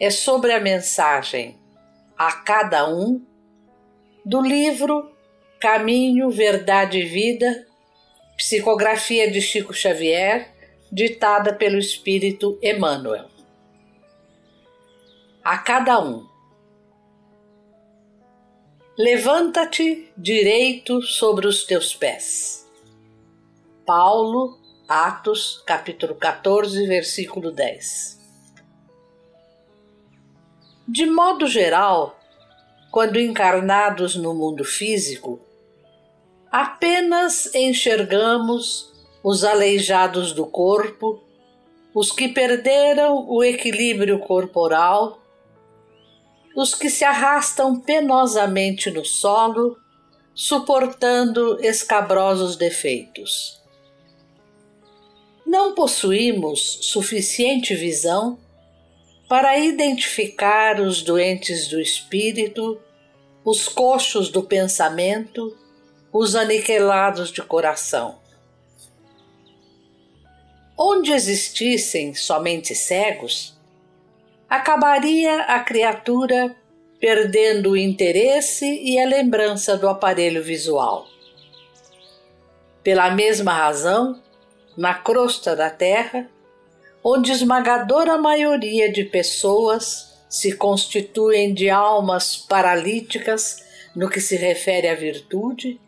é sobre a mensagem A Cada Um do livro Caminho, Verdade e Vida, psicografia de Chico Xavier, ditada pelo Espírito Emmanuel. A cada um. Levanta-te direito sobre os teus pés. Paulo Atos, capítulo 14, versículo 10. De modo geral, quando encarnados no mundo físico, apenas enxergamos os aleijados do corpo, os que perderam o equilíbrio corporal, os que se arrastam penosamente no solo, suportando escabrosos defeitos. Não possuímos suficiente visão para identificar os doentes do espírito, os coxos do pensamento, os aniquilados de coração. Onde existissem somente cegos, acabaria a criatura perdendo o interesse e a lembrança do aparelho visual. Pela mesma razão, na crosta da Terra, onde esmagadora maioria de pessoas se constituem de almas paralíticas no que se refere à virtude,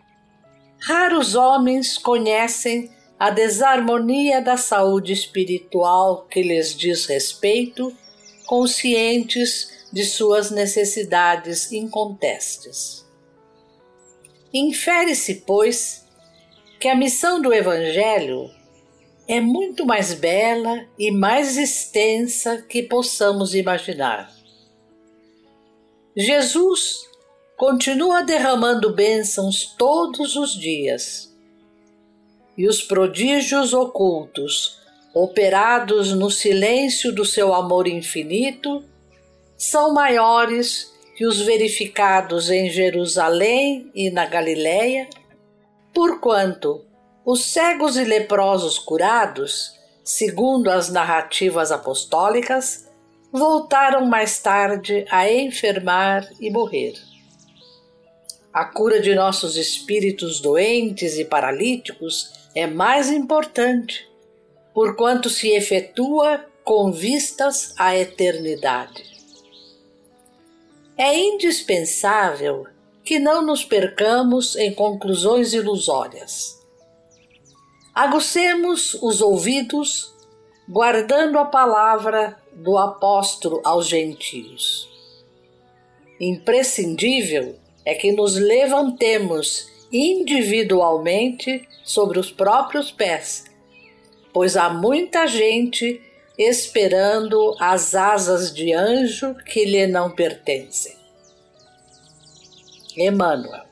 raros homens conhecem a desarmonia da saúde espiritual que lhes diz respeito, conscientes de suas necessidades incontestes. Infere-se, pois, que a missão do Evangelho é muito mais bela e mais extensa que possamos imaginar. Jesus continua derramando bênçãos todos os dias. E os prodígios ocultos, operados no silêncio do seu amor infinito, são maiores que os verificados em Jerusalém e na Galiléia, porquanto os cegos e leprosos curados, segundo as narrativas apostólicas, voltaram mais tarde a enfermar e morrer. A cura de nossos espíritos doentes e paralíticos é mais importante, porquanto se efetua com vistas à eternidade. É indispensável que não nos percamos em conclusões ilusórias Agucemos os ouvidos, guardando a palavra do apóstolo aos gentios. Imprescindível é que nos levantemos individualmente sobre os próprios pés, pois há muita gente esperando as asas de anjo que lhe não pertencem. Emmanuel